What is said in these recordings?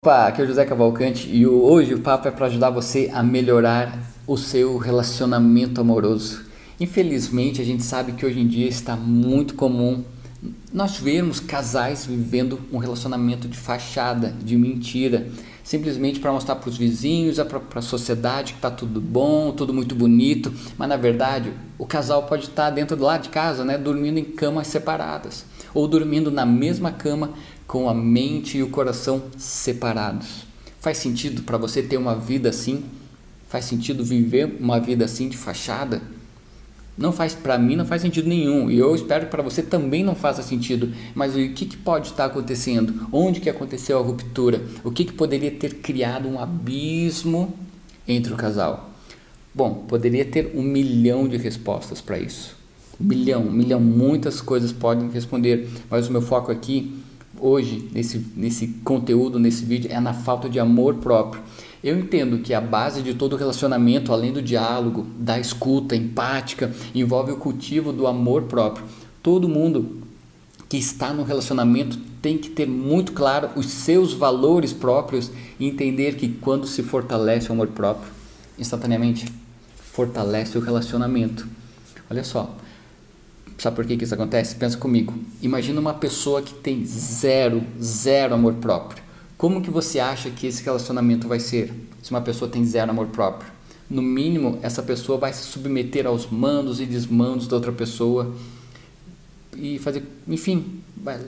Opa, aqui é o José Cavalcante e hoje o papo é para ajudar você a melhorar o seu relacionamento amoroso. Infelizmente, a gente sabe que hoje em dia está muito comum nós vermos casais vivendo um relacionamento de fachada, de mentira, simplesmente para mostrar para os vizinhos, para a sociedade que está tudo bom, tudo muito bonito, mas na verdade o casal pode estar dentro do lado de casa, né, dormindo em camas separadas ou dormindo na mesma cama com a mente e o coração separados. Faz sentido para você ter uma vida assim? Faz sentido viver uma vida assim de fachada? Não faz para mim, não faz sentido nenhum. E eu espero que para você também não faça sentido. Mas o que, que pode estar acontecendo? Onde que aconteceu a ruptura? O que, que poderia ter criado um abismo entre o casal? Bom, poderia ter um milhão de respostas para isso. Um milhão, um milhão, muitas coisas podem responder. Mas o meu foco aqui hoje, nesse, nesse conteúdo, nesse vídeo, é na falta de amor próprio. Eu entendo que a base de todo relacionamento, além do diálogo, da escuta empática, envolve o cultivo do amor próprio. Todo mundo que está no relacionamento tem que ter muito claro os seus valores próprios e entender que quando se fortalece o amor próprio, instantaneamente fortalece o relacionamento. Olha só, Sabe por que, que isso acontece? Pensa comigo. Imagina uma pessoa que tem zero, zero amor próprio. Como que você acha que esse relacionamento vai ser se uma pessoa tem zero amor próprio? No mínimo, essa pessoa vai se submeter aos mandos e desmandos da outra pessoa e fazer, enfim,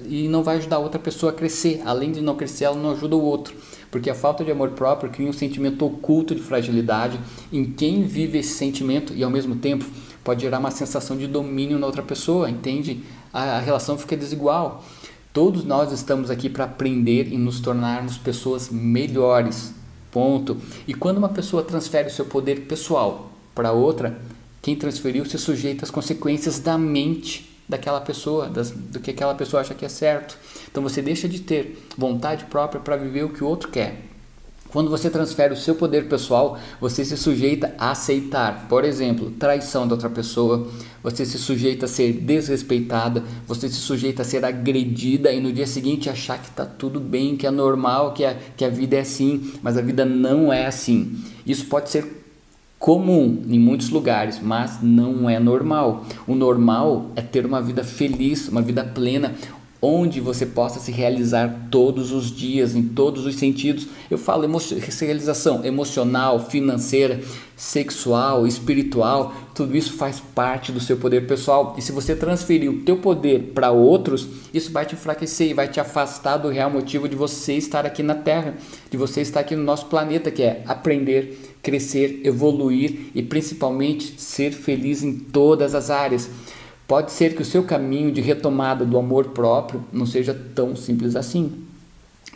e não vai ajudar a outra pessoa a crescer. Além de não crescer, ela não ajuda o outro, porque a falta de amor próprio cria um sentimento oculto de fragilidade em quem vive esse sentimento e ao mesmo tempo pode gerar uma sensação de domínio na outra pessoa, entende? A, a relação fica desigual. Todos nós estamos aqui para aprender e nos tornarmos pessoas melhores. Ponto. E quando uma pessoa transfere o seu poder pessoal para outra, quem transferiu se sujeita às consequências da mente daquela pessoa, das, do que aquela pessoa acha que é certo. Então você deixa de ter vontade própria para viver o que o outro quer. Quando você transfere o seu poder pessoal, você se sujeita a aceitar, por exemplo, traição da outra pessoa, você se sujeita a ser desrespeitada, você se sujeita a ser agredida e no dia seguinte achar que está tudo bem, que é normal, que a, que a vida é assim, mas a vida não é assim. Isso pode ser comum em muitos lugares, mas não é normal. O normal é ter uma vida feliz, uma vida plena, onde você possa se realizar todos os dias, em todos os sentidos. Eu falo emo realização emocional, financeira, sexual, espiritual, tudo isso faz parte do seu poder pessoal. E se você transferir o teu poder para outros, isso vai te enfraquecer e vai te afastar do real motivo de você estar aqui na Terra, de você estar aqui no nosso planeta, que é aprender, crescer, evoluir e principalmente ser feliz em todas as áreas. Pode ser que o seu caminho de retomada do amor próprio não seja tão simples assim.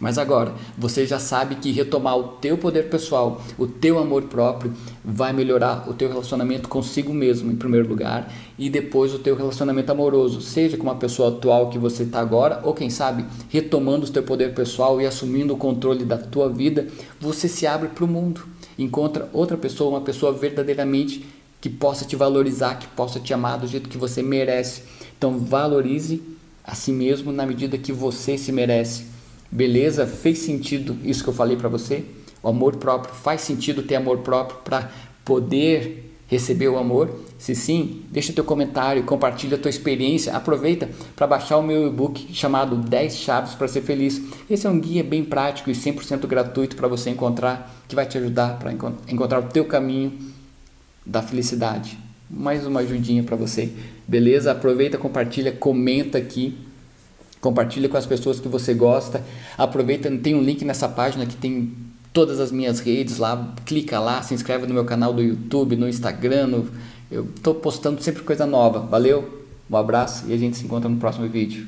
Mas agora, você já sabe que retomar o teu poder pessoal, o teu amor próprio, vai melhorar o teu relacionamento consigo mesmo, em primeiro lugar, e depois o teu relacionamento amoroso, seja com uma pessoa atual que você está agora, ou quem sabe, retomando o teu poder pessoal e assumindo o controle da tua vida, você se abre para o mundo, encontra outra pessoa, uma pessoa verdadeiramente que possa te valorizar, que possa te amar do jeito que você merece. Então valorize a si mesmo na medida que você se merece. Beleza? Fez sentido isso que eu falei para você? O amor próprio faz sentido ter amor próprio para poder receber o amor? Se sim, deixa teu comentário, compartilha tua experiência, aproveita para baixar o meu e-book chamado 10 chaves para ser feliz. Esse é um guia bem prático e 100% gratuito para você encontrar, que vai te ajudar para encontrar o teu caminho da felicidade. Mais uma ajudinha para você, beleza? Aproveita, compartilha, comenta aqui, compartilha com as pessoas que você gosta. Aproveita, tem um link nessa página que tem todas as minhas redes lá, clica lá, se inscreve no meu canal do YouTube, no Instagram, no... eu estou postando sempre coisa nova. Valeu, um abraço e a gente se encontra no próximo vídeo.